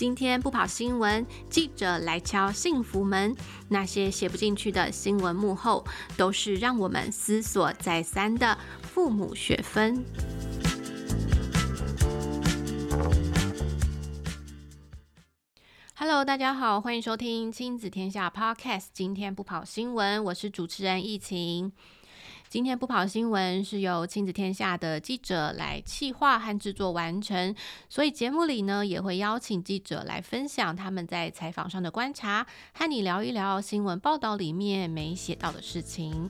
今天不跑新闻，记者来敲幸福门。那些写不进去的新闻幕后，都是让我们思索再三的父母学分。Hello，大家好，欢迎收听亲子天下 Podcast。今天不跑新闻，我是主持人易晴。今天不跑新闻是由亲子天下的记者来企划和制作完成，所以节目里呢也会邀请记者来分享他们在采访上的观察，和你聊一聊新闻报道里面没写到的事情。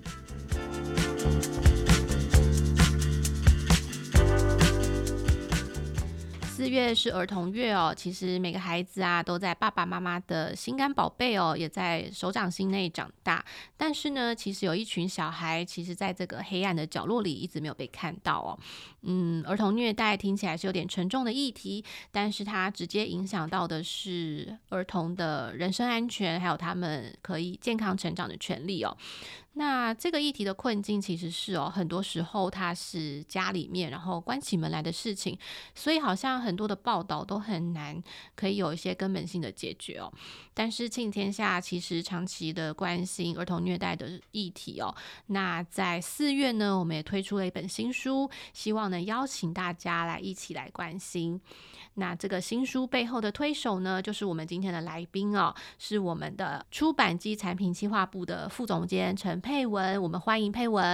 月是儿童月哦，其实每个孩子啊都在爸爸妈妈的心肝宝贝哦，也在手掌心内长大。但是呢，其实有一群小孩，其实在这个黑暗的角落里一直没有被看到哦。嗯，儿童虐待听起来是有点沉重的议题，但是它直接影响到的是儿童的人身安全，还有他们可以健康成长的权利哦。那这个议题的困境其实是哦，很多时候它是家里面然后关起门来的事情，所以好像很多的报道都很难可以有一些根本性的解决哦。但是庆天下其实长期的关心儿童虐待的议题哦。那在四月呢，我们也推出了一本新书，希望能邀请大家来一起来关心。那这个新书背后的推手呢，就是我们今天的来宾哦，是我们的出版及产品企划部的副总监陈佩文。我们欢迎佩文。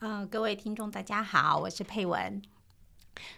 嗯、呃，各位听众大家好，我是佩文。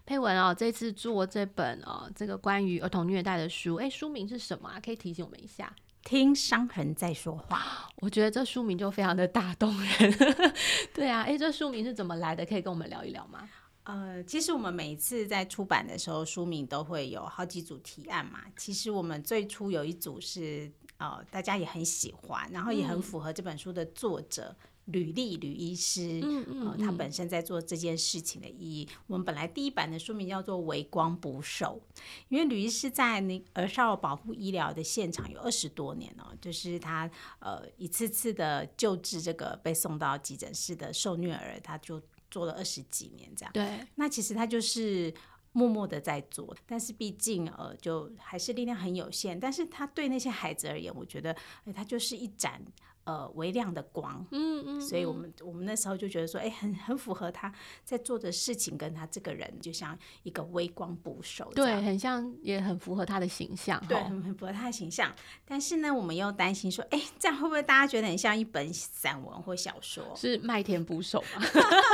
佩文哦，这次做这本哦，这个关于儿童虐待的书，哎，书名是什么啊？可以提醒我们一下。听伤痕在说话。我觉得这书名就非常的打动人。对啊，哎，这书名是怎么来的？可以跟我们聊一聊吗？呃，其实我们每一次在出版的时候，书名都会有好几组提案嘛。其实我们最初有一组是呃，大家也很喜欢，然后也很符合这本书的作者吕立吕医师，嗯嗯，呃，他本身在做这件事情的意义。我们本来第一版的书名叫做《微光捕手》，因为吕医师在那儿少保护医疗的现场有二十多年哦，就是他呃一次次的救治这个被送到急诊室的受虐儿，他就。做了二十几年这样，对，那其实他就是默默的在做，但是毕竟呃，就还是力量很有限，但是他对那些孩子而言，我觉得，哎，他就是一盏。呃，微亮的光，嗯嗯，所以我们我们那时候就觉得说，哎、欸，很很符合他在做的事情，跟他这个人就像一个微光捕手，对，很像，也很符合他的形象，对，很很符合他的形象。但是呢，我们又担心说，哎、欸，这样会不会大家觉得很像一本散文或小说？是麦田捕手吗？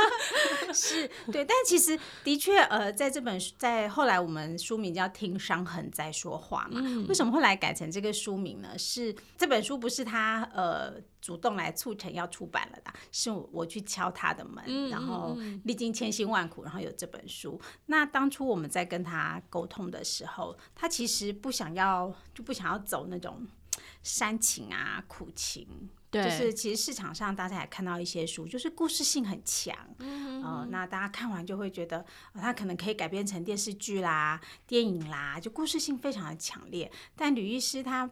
是，对，但其实的确，呃，在这本书，在后来我们书名叫《听伤痕在说话》嘛，嗯、为什么后来改成这个书名呢？是这本书不是他，呃。主动来促成要出版了的，是我去敲他的门，嗯、然后历经千辛万苦，然后有这本书。那当初我们在跟他沟通的时候，他其实不想要，就不想要走那种煽情啊、苦情。对，就是其实市场上大家也看到一些书，就是故事性很强，嗯、呃，那大家看完就会觉得，呃，他可能可以改编成电视剧啦、电影啦，就故事性非常的强烈。但吕医师他。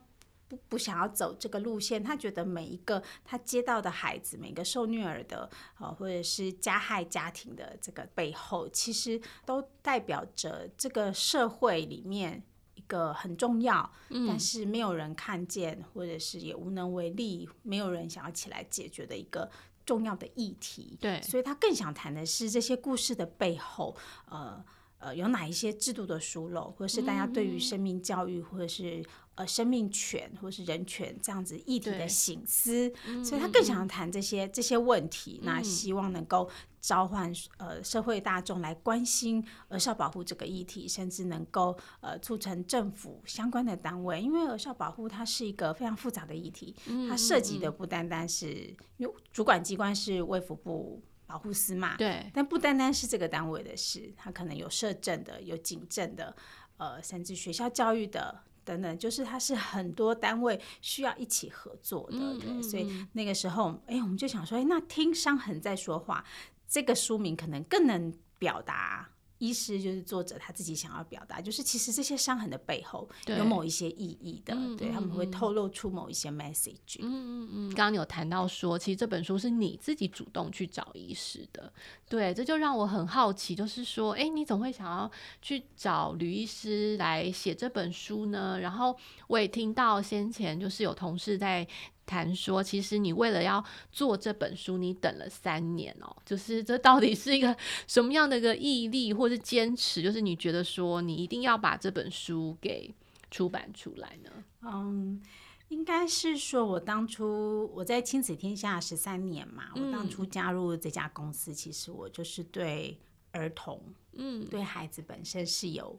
不想要走这个路线，他觉得每一个他接到的孩子，每个受虐儿的，呃，或者是加害家庭的这个背后，其实都代表着这个社会里面一个很重要，嗯、但是没有人看见，或者是也无能为力，没有人想要起来解决的一个重要的议题。对，所以他更想谈的是这些故事的背后，呃呃，有哪一些制度的疏漏，或者是大家对于生命教育，或者是。呃，生命权或是人权这样子议题的醒思，所以他更想要谈这些这些问题，嗯、那希望能够召唤呃社会大众来关心儿少保护这个议题，甚至能够呃促成政府相关的单位，因为儿少保护它是一个非常复杂的议题，它涉及的不单单是因为主管机关是卫福部保护司嘛，对，但不单单是这个单位的事，它可能有社政的，有警政的，呃，甚至学校教育的。等等，就是它是很多单位需要一起合作的，嗯、对，所以那个时候，哎、欸，我们就想说，哎、欸，那听伤痕在说话，这个书名可能更能表达医师就是作者他自己想要表达，就是其实这些伤痕的背后有某一些意义的，对，对他们会透露出某一些 message。嗯嗯嗯。刚刚你有谈到说，其实这本书是你自己主动去找医师的，对，这就让我很好奇，就是说，哎，你总会想要去找吕医师来写这本书呢？然后我也听到先前就是有同事在。谈说，其实你为了要做这本书，你等了三年哦。就是这到底是一个 什么样的一个毅力，或是坚持？就是你觉得说，你一定要把这本书给出版出来呢？嗯，应该是说，我当初我在亲子天下十三年嘛，我当初加入这家公司，其实我就是对儿童，嗯，对孩子本身是有。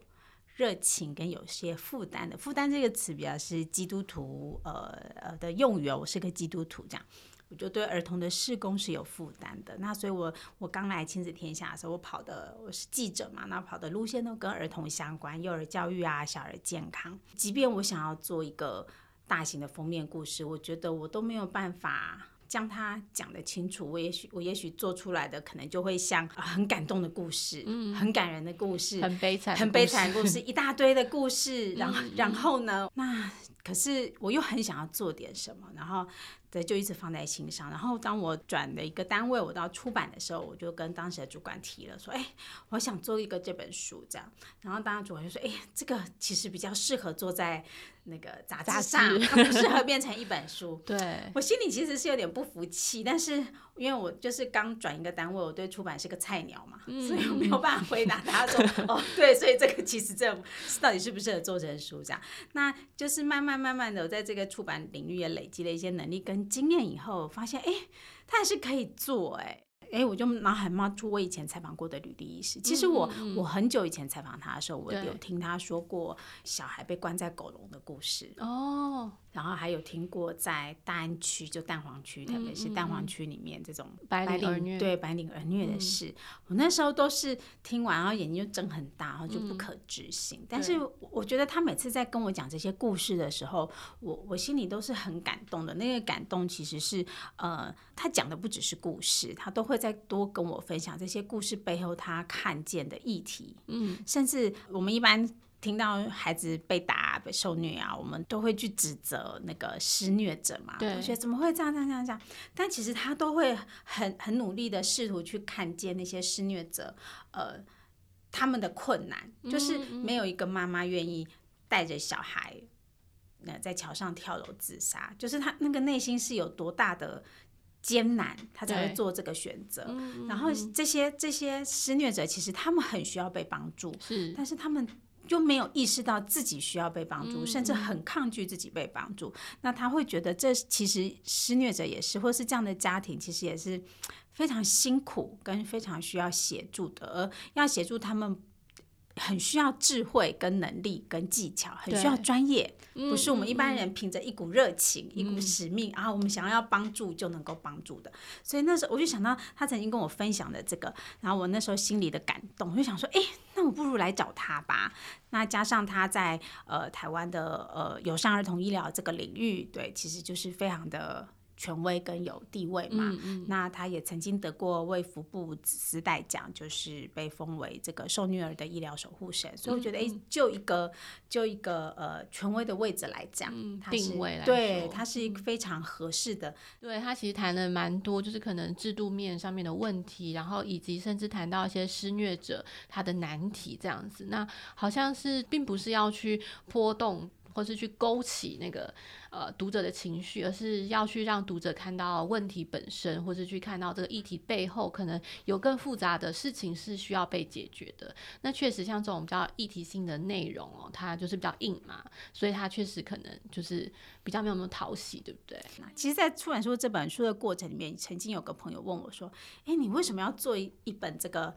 热情跟有些负担的负担这个词比较是基督徒呃呃的用语哦，我是个基督徒这样，我就对儿童的事工是有负担的。那所以我我刚来亲子天下的时候，我跑的我是记者嘛，那跑的路线都跟儿童相关，幼儿教育啊，小儿健康。即便我想要做一个大型的封面故事，我觉得我都没有办法。将它讲得清楚，我也许我也许做出来的可能就会像很感动的故事，嗯，很感人的故事，很悲惨，很悲惨的故事，一大堆的故事，然后然后呢，那可是我又很想要做点什么，然后。对，就一直放在心上。然后当我转了一个单位，我到出版的时候，我就跟当时的主管提了，说：“哎，我想做一个这本书，这样。”然后当时主管就说：“哎，这个其实比较适合做在那个杂志上，它不适合变成一本书。”对，我心里其实是有点不服气，但是。因为我就是刚转一个单位，我对出版是个菜鸟嘛，嗯、所以我没有办法回答他说 哦，对，所以这个其实这到底适不适合做成书这样，那就是慢慢慢慢的我在这个出版领域也累积了一些能力跟经验以后，发现哎，他还是可以做哎。哎，我就脑海冒出我以前采访过的履历医师。其实我、嗯、我很久以前采访他的时候，我有听他说过小孩被关在狗笼的故事哦，然后还有听过在大安区就蛋黄区，特别是蛋黄区里面这种白领对白领儿虐的事。嗯、我那时候都是听完，然后眼睛就睁很大，然后就不可置信。嗯、但是我觉得他每次在跟我讲这些故事的时候，我我心里都是很感动的。那个感动其实是呃，他讲的不只是故事，他都会在。再多跟我分享这些故事背后他看见的议题，嗯，甚至我们一般听到孩子被打、被受虐啊，我们都会去指责那个施虐者嘛，对，觉得怎么会这样、这样、这样、这样？但其实他都会很、很努力的试图去看见那些施虐者，呃，他们的困难，就是没有一个妈妈愿意带着小孩，那在桥上跳楼自杀，就是他那个内心是有多大的。艰难，他才会做这个选择。嗯、然后这些这些施虐者，其实他们很需要被帮助，是，但是他们就没有意识到自己需要被帮助，嗯、甚至很抗拒自己被帮助。那他会觉得，这其实施虐者也是，或是这样的家庭，其实也是非常辛苦跟非常需要协助的，而要协助他们。很需要智慧、跟能力、跟技巧，很需要专业，不是我们一般人凭着一股热情、嗯、一股使命啊，我们想要帮助就能够帮助的。所以那时候我就想到他曾经跟我分享的这个，然后我那时候心里的感动，我就想说，哎，那我不如来找他吧。那加上他在呃台湾的呃友善儿童医疗这个领域，对，其实就是非常的。权威跟有地位嘛，嗯嗯、那他也曾经得过卫福部时代奖，就是被封为这个受虐儿的医疗守护神。嗯、所以我觉得，哎、欸，就一个就一个呃权威的位置来讲，嗯、定位来对，他是一个非常合适的。对，他其实谈了蛮多，就是可能制度面上面的问题，然后以及甚至谈到一些施虐者他的难题这样子。那好像是并不是要去波动。或是去勾起那个呃读者的情绪，而是要去让读者看到问题本身，或是去看到这个议题背后可能有更复杂的事情是需要被解决的。那确实像这种比较议题性的内容哦，它就是比较硬嘛，所以它确实可能就是比较没有那么讨喜，对不对？其实，在出版书这本书的过程里面，曾经有个朋友问我说：“诶，你为什么要做一一本这个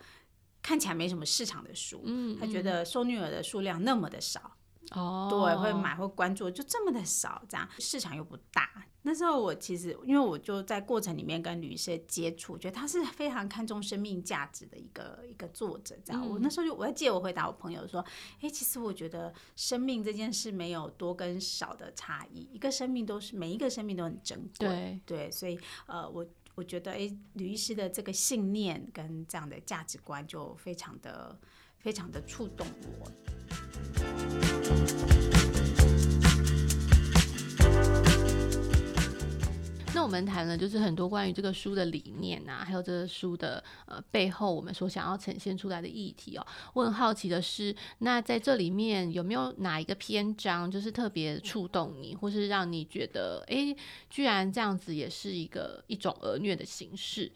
看起来没什么市场的书？”他觉得受虐儿的数量那么的少。哦，对，会买会关注，就这么的少，这样市场又不大。那时候我其实，因为我就在过程里面跟吕医师接触，觉得他是非常看重生命价值的一个一个作者。这样，嗯、我那时候就我在借我回答我朋友说，哎，其实我觉得生命这件事没有多跟少的差异，一个生命都是每一个生命都很珍贵。对对，所以呃，我我觉得哎，吕医师的这个信念跟这样的价值观就非常的。非常的触动我。那我们谈了就是很多关于这个书的理念啊，还有这个书的呃背后我们所想要呈现出来的议题哦。我很好奇的是，那在这里面有没有哪一个篇章就是特别触动你，或是让你觉得哎，居然这样子也是一个一种儿虐的形式，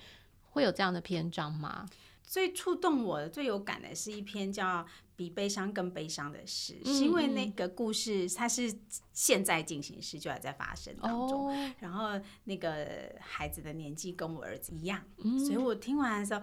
会有这样的篇章吗？最触动我的、最有感的是一篇叫。比悲伤更悲伤的事，嗯、是因为那个故事它是现在进行时，就还在发生当中。哦、然后那个孩子的年纪跟我儿子一样，嗯、所以我听完的时候，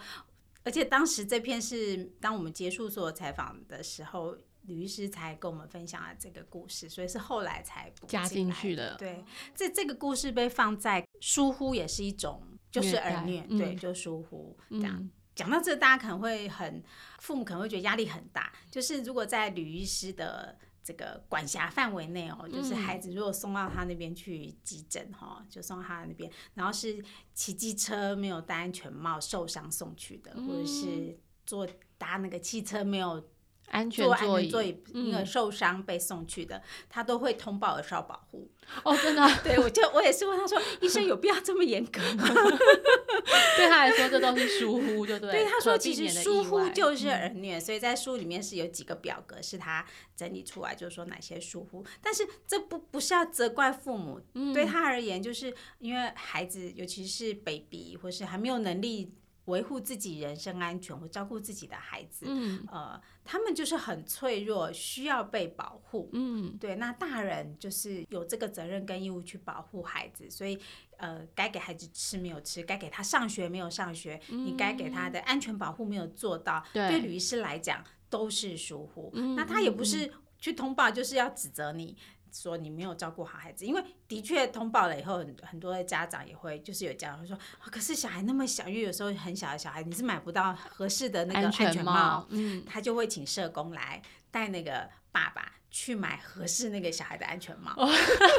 而且当时这篇是当我们结束所有采访的时候，吕医师才跟我们分享了这个故事，所以是后来才补加进去的。对，这这个故事被放在疏忽也是一种，就是儿虐，嗯、对，就疏忽这样。嗯讲到这，大家可能会很，父母可能会觉得压力很大。就是如果在吕医师的这个管辖范围内哦，就是孩子如果送到他那边去急诊哈，就送到他那边，然后是骑机车没有戴安全帽受伤送去的，或者是坐搭那个汽车没有。安全座椅，因为受伤被送去的，嗯、他都会通报儿少保护。哦，真的？对，我就我也是问他说，医生有必要这么严格吗？对他来说，这都是疏忽，就对。对，他说，其实疏忽就是儿虐，嗯、所以在书里面是有几个表格，是他整理出来，就是说哪些疏忽。但是这不不是要责怪父母，嗯、对他而言，就是因为孩子，尤其是 baby 或是还没有能力。维护自己人身安全或照顾自己的孩子，嗯，呃，他们就是很脆弱，需要被保护，嗯，对。那大人就是有这个责任跟义务去保护孩子，所以，呃，该给孩子吃没有吃，该给他上学没有上学，嗯，你该给他的安全保护没有做到，对，对吕医师来讲都是疏忽。嗯，那他也不是去通报，就是要指责你。说你没有照顾好孩子，因为的确通报了以后，很很多的家长也会，就是有家长会说，可是小孩那么小，因为有时候很小的小孩你是买不到合适的那个安全帽，嗯，他就会请社工来带那个爸爸。去买合适那个小孩的安全帽，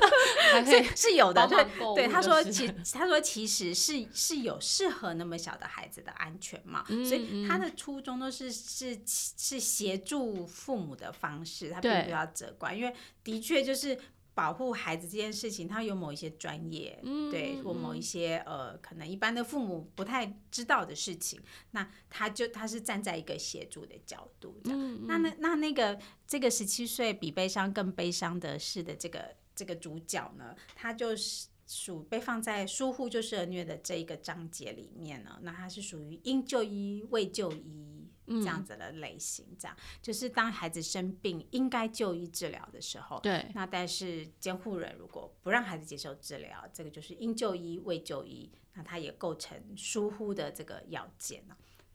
是是有的，对对。他说其 他说其实是是有适合那么小的孩子的安全帽，所以他的初衷都是是是协助父母的方式，他并不要责怪，因为的确就是。保护孩子这件事情，他有某一些专业，嗯、对，或某一些呃，可能一般的父母不太知道的事情，那他就他是站在一个协助的角度这样。嗯、那那那那个这个十七岁比悲伤更悲伤的事的这个这个主角呢，他就是属被放在疏忽就是儿虐的这一个章节里面呢，那他是属于应就医未就医。这样子的类型，这样就是当孩子生病应该就医治疗的时候，对，那但是监护人如果不让孩子接受治疗，这个就是应就医未就医，那他也构成疏忽的这个要件。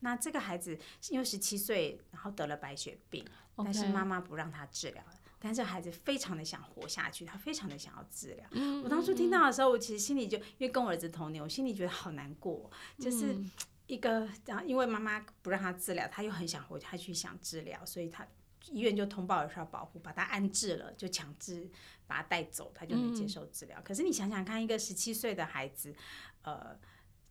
那这个孩子因为十七岁，然后得了白血病.但是妈妈不让他治疗，但是孩子非常的想活下去，他非常的想要治疗。嗯，我当初听到的时候，我其实心里就因为跟我儿子同年，我心里觉得好难过，就是。嗯一个，然后因为妈妈不让他治疗，他又很想回，他去想治疗，所以他医院就通报有效保护，把他安置了，就强制把他带走，他就能接受治疗。嗯、可是你想想看，一个十七岁的孩子，呃，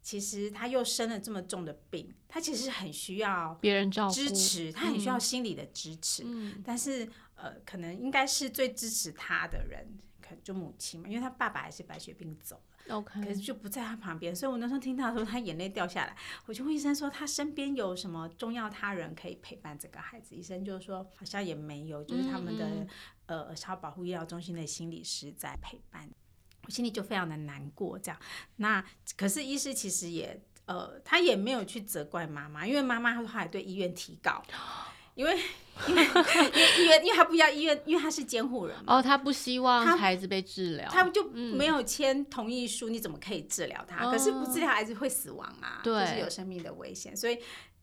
其实他又生了这么重的病，他其实很需要别人照顾支持，他很需要心理的支持。嗯、但是呃，可能应该是最支持他的人，可能就母亲嘛，因为他爸爸还是白血病走。OK，可是就不在他旁边，所以我那时候听到说他眼泪掉下来，我就问医生说他身边有什么重要他人可以陪伴这个孩子？医生就说好像也没有，就是他们的嗯嗯呃儿少保护医疗中心的心理师在陪伴，我心里就非常的难过。这样，那可是医师其实也呃他也没有去责怪妈妈，因为妈妈后来对医院提告。因为 因为因为医院，因为他不要医院，因为他是监护人嘛。哦，他不希望孩子被治疗，他就没有签同意书，你怎么可以治疗他？嗯、可是不治疗孩子会死亡啊，就是有生命的危险，所以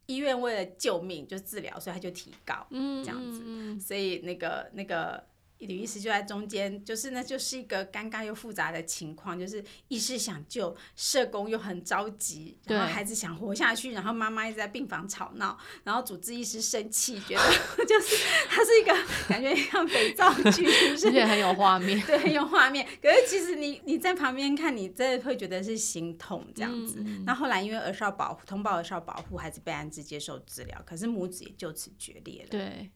医院为了救命就治疗，所以他就提高，嗯，这样子，所以那个那个吕医师就在中间，就是那就是一个尴尬又复杂的情况，就是医师想救，社工又很着急，然后孩子想活下去，然后妈妈一直在病房吵闹，然后主治医师生气，觉得 就是他是一个 感觉像肥皂剧，是不是？而且很有画面，对，很有画面。可是其实你你在旁边看，你真的会觉得是心痛这样子。嗯、那后来因为儿少保护通报儿少保护，孩子被安置接受治疗，可是母子也就此决裂了。对。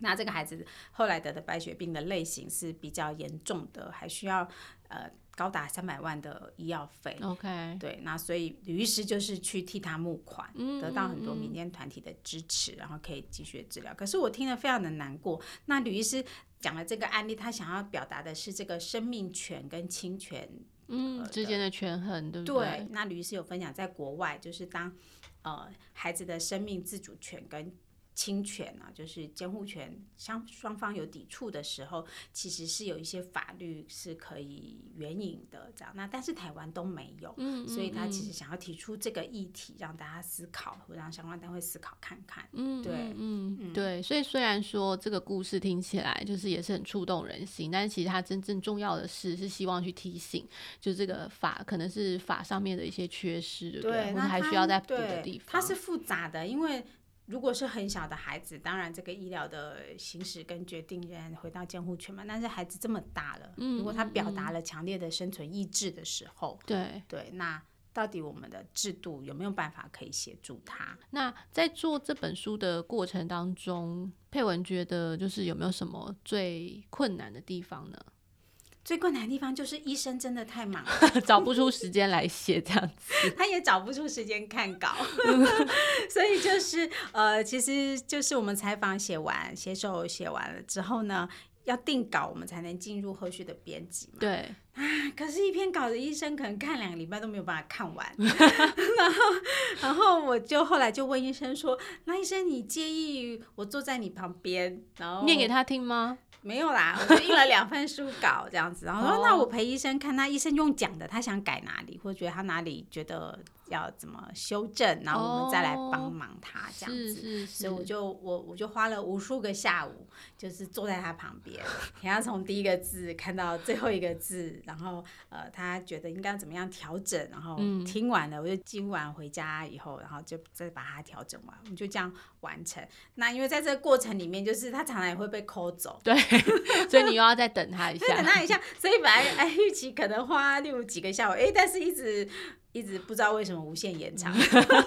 那这个孩子后来得的白血病的类型是比较严重的，还需要呃高达三百万的医药费。OK，对，那所以吕医师就是去替他募款，得到很多民间团体的支持，然后可以继续治疗。可是我听了非常的难过。那吕医师讲了这个案例，他想要表达的是这个生命权跟侵权嗯之间的权衡，对不对？对。那吕医师有分享，在国外就是当呃孩子的生命自主权跟侵权啊，就是监护权相双方有抵触的时候，其实是有一些法律是可以援引的，这样。那但是台湾都没有，嗯，所以他其实想要提出这个议题，让大家思考，或让相关单位思考看看。嗯，对，嗯，嗯对。所以虽然说这个故事听起来就是也是很触动人心，但是其实它真正重要的事是希望去提醒，就这个法可能是法上面的一些缺失，对不对？或者还需要再补的地方。它是复杂的，因为。如果是很小的孩子，当然这个医疗的行使跟决定人回到监护权嘛。但是孩子这么大了，如果他表达了强烈的生存意志的时候，对、嗯、对，那到底我们的制度有没有办法可以协助他？那在做这本书的过程当中，佩文觉得就是有没有什么最困难的地方呢？最困难的地方就是医生真的太忙了，找不出时间来写这样子，他也找不出时间看稿，所以就是呃，其实就是我们采访写完，写手写完了之后呢，要定稿，我们才能进入后续的编辑嘛。对。啊，可是，一篇稿的医生可能看两个礼拜都没有办法看完，然后，然后我就后来就问医生说：“那医生，你介意我坐在你旁边，然后念给他听吗？”没有啦，我就印了两份书稿这样子，然后说：“那我陪医生看，他医生用讲的，他想改哪里，或者觉得他哪里觉得。”要怎么修正，然后我们再来帮忙他这样子，是是是，所以我就我我就花了无数个下午，就是坐在他旁边，给他从第一个字看到最后一个字，然后呃他觉得应该怎么样调整，然后听完了，我就今晚回家以后，然后就再把它调整完，我们就这样完成。那因为在这个过程里面，就是他常常也会被抠走，对，所以你又要再等他一下，等他一下，所以本来哎预期可能花六几个下午，哎，但是一直。一直不知道为什么无限延长，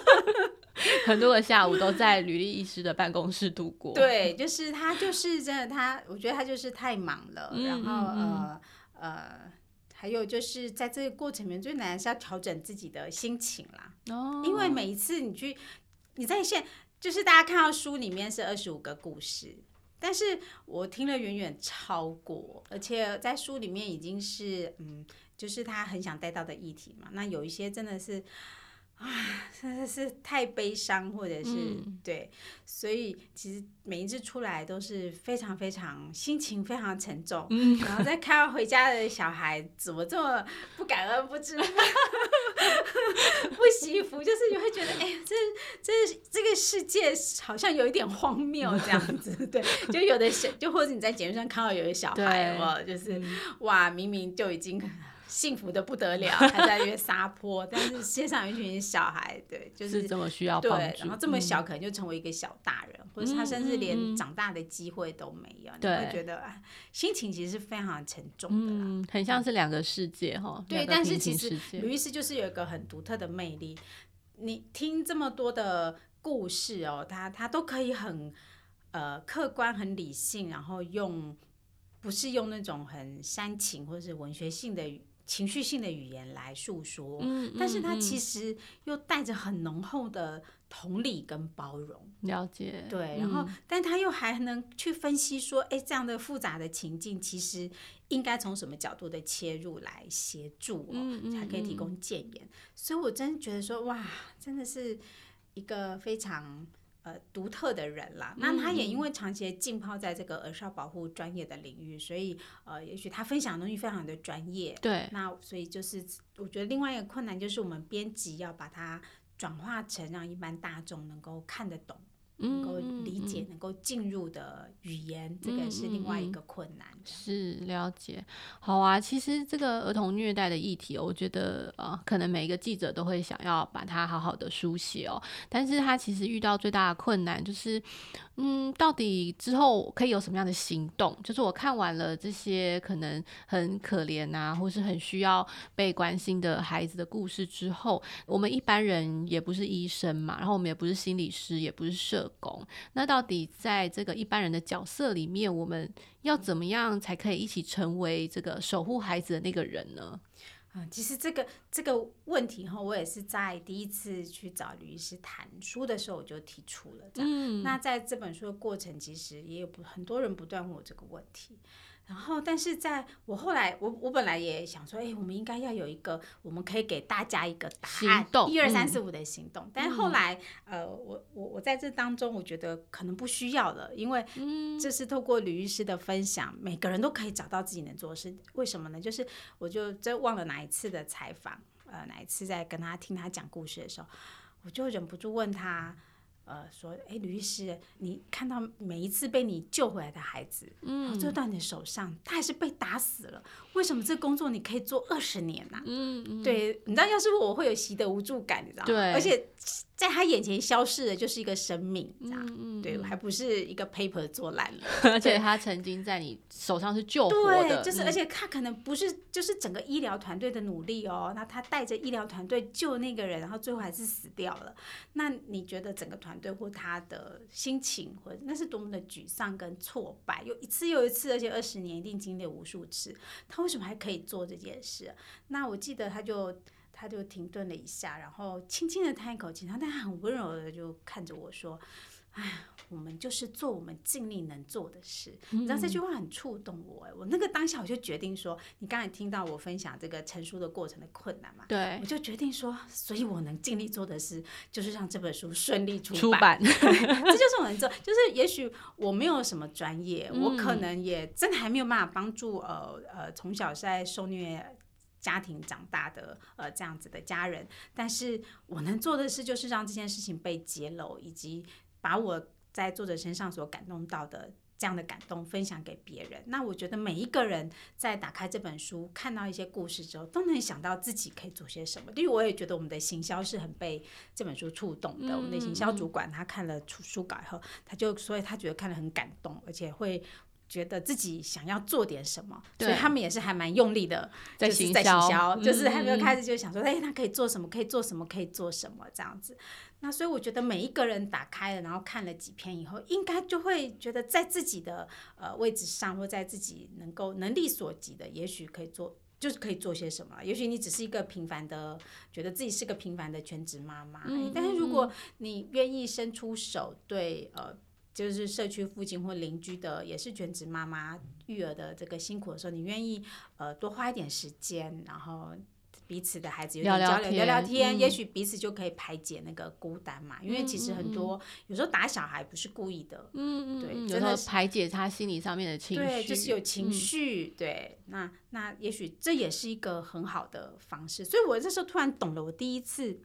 很多个下午都在履历医师的办公室度过。对，就是他，就是真的，他我觉得他就是太忙了。嗯、然后呃呃，还有就是在这个过程里面最难是要调整自己的心情啦。哦，因为每一次你去你在线，就是大家看到书里面是二十五个故事，但是我听了远远超过，而且在书里面已经是嗯。就是他很想带到的议题嘛，那有一些真的是，啊，真的是太悲伤，或者是、嗯、对，所以其实每一次出来都是非常非常心情非常沉重，嗯、然后再看到回家的小孩怎么这么不感恩不知 不惜福，就是你会觉得，哎、欸，这这这个世界好像有一点荒谬这样子，对，就有的小，就或者你在节目上看到有的小孩，哇，就是、嗯、哇，明明就已经。幸福的不得了，还在约撒泼，但是街上有一群小孩，对，就是，是这么需要，对，然后这么小可能就成为一个小大人，嗯、或者他甚至连长大的机会都没有，嗯、你会觉得心情其实是非常沉重的，嗯，很像是两个世界哈。对，但是其实吕医师就是有一个很独特的魅力，你听这么多的故事哦，他他都可以很呃客观、很理性，然后用不是用那种很煽情或者是文学性的语。情绪性的语言来诉说，嗯，但是他其实又带着很浓厚的同理跟包容，了解，对，然后，但他又还能去分析说，哎，这样的复杂的情境，其实应该从什么角度的切入来协助，哦，才可以提供建言。所以我真的觉得说，哇，真的是一个非常。呃，独特的人啦，那他也因为长期浸泡在这个儿少保护专业的领域，所以呃，也许他分享的东西非常的专业。对，那所以就是我觉得另外一个困难就是我们编辑要把它转化成让一般大众能够看得懂能够理解、能够进入的语言，这个是另外一个困难。是了解，好啊。其实这个儿童虐待的议题，我觉得呃，可能每一个记者都会想要把它好好的书写哦。但是他其实遇到最大的困难就是，嗯，到底之后可以有什么样的行动？就是我看完了这些可能很可怜啊，或是很需要被关心的孩子的故事之后，我们一般人也不是医生嘛，然后我们也不是心理师，也不是社工。那到底在这个一般人的角色里面，我们要怎么样才可以一起成为这个守护孩子的那个人呢？啊，其实这个这个问题哈，我也是在第一次去找吕医师谈书的时候，我就提出了这样。嗯，那在这本书的过程，其实也有不很多人不断问我这个问题。然后，但是在我后来，我我本来也想说，哎，我们应该要有一个，我们可以给大家一个答案，一二三四五的行动。嗯、但是后来，呃，我我我在这当中，我觉得可能不需要了，因为这是透过吕医师的分享，每个人都可以找到自己能做的事。为什么呢？就是我就真忘了哪一次的采访，呃，哪一次在跟他听他讲故事的时候，我就忍不住问他。呃，说，哎，吕医师，你看到每一次被你救回来的孩子，嗯，就到你的手上，他还是被打死了，为什么这工作你可以做二十年呢？嗯嗯，对，你知道，要是我会有习得无助感，你知道吗？对，而且。在他眼前消失的，就是一个生命，这样、嗯、对，还不是一个 paper 做烂了。而且他曾经在你手上是救活的，对，就是，而且他可能不是，就是整个医疗团队的努力哦。那他带着医疗团队救那个人，然后最后还是死掉了。那你觉得整个团队或他的心情，或那是多么的沮丧跟挫败？又一次又一次，而且二十年一定经历无数次，他为什么还可以做这件事？那我记得他就。他就停顿了一下，然后轻轻的叹一口气，然后他很温柔的就看着我说：“哎，我们就是做我们尽力能做的事。嗯”你知道这句话很触动我，哎，我那个当下我就决定说：“你刚才听到我分享这个成书的过程的困难嘛？”对，我就决定说，所以我能尽力做的事，就是让这本书顺利出版。出版这就是我能做，就是也许我没有什么专业，嗯、我可能也真的还没有办法帮助呃呃从小在受虐。家庭长大的呃这样子的家人，但是我能做的事就是让这件事情被揭露，以及把我在作者身上所感动到的这样的感动分享给别人。那我觉得每一个人在打开这本书，看到一些故事之后，都能想到自己可以做些什么。因为我也觉得我们的行销是很被这本书触动的。我们的行销主管他看了出书稿以后，他就所以他觉得看了很感动，而且会。觉得自己想要做点什么，所以他们也是还蛮用力的，就是在行销，就是还没有开始就想说，哎，他可以做什么？可以做什么？可以做什么？这样子。那所以我觉得每一个人打开了，然后看了几篇以后，应该就会觉得在自己的呃位置上，或在自己能够能力所及的，也许可以做，就是可以做些什么。也许你只是一个平凡的，觉得自己是个平凡的全职妈妈，但是如果你愿意伸出手，对呃。就是社区附近或邻居的，也是全职妈妈育儿的这个辛苦的时候，你愿意呃多花一点时间，然后彼此的孩子有点交流聊聊天，也许彼此就可以排解那个孤单嘛。因为其实很多有时候打小孩不是故意的，嗯嗯，对，真的排解他心理上面的情绪，对，就是有情绪，对，那那也许这也是一个很好的方式。所以我这时候突然懂了，我第一次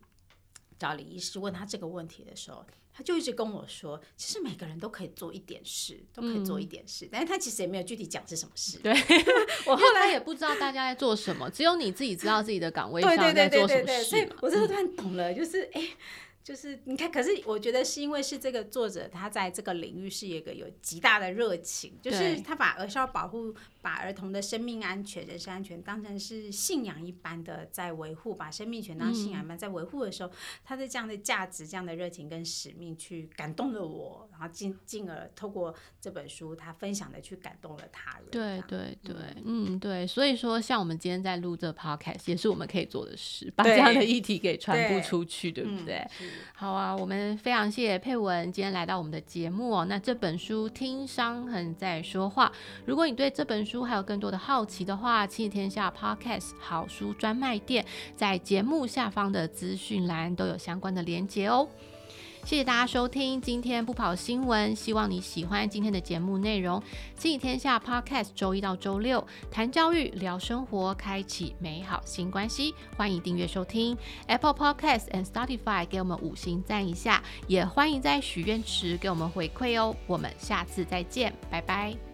找李医师问他这个问题的时候。他就一直跟我说，其实每个人都可以做一点事，都可以做一点事，嗯、但是他其实也没有具体讲是什么事。对，我后来也不知道大家在做什么，只有你自己知道自己的岗位上在做什么事。所以我这时候突然懂了，就是哎。欸就是你看，可是我觉得是因为是这个作者他在这个领域是一个有极大的热情，就是他把儿少保护、把儿童的生命安全、人身安全当成是信仰一般的在维护，把生命权当信仰一般在维护的时候，他的这样的价值、这样的热情跟使命去感动了我，然后进进而透过这本书他分享的去感动了他人。对对对，嗯对，所以说像我们今天在录这 podcast 也是我们可以做的事，把这样的议题给传播出去，对，对不对？好啊，我们非常谢谢佩文今天来到我们的节目哦。那这本书《听伤痕在说话》，如果你对这本书还有更多的好奇的话，亲子天下 Podcast 好书专卖店在节目下方的资讯栏都有相关的连接哦。谢谢大家收听今天不跑新闻，希望你喜欢今天的节目内容。亲子天下 Podcast 周一到周六谈教育、聊生活，开启美好新关系。欢迎订阅收听 Apple Podcasts and Spotify，给我们五星赞一下，也欢迎在许愿池给我们回馈哦。我们下次再见，拜拜。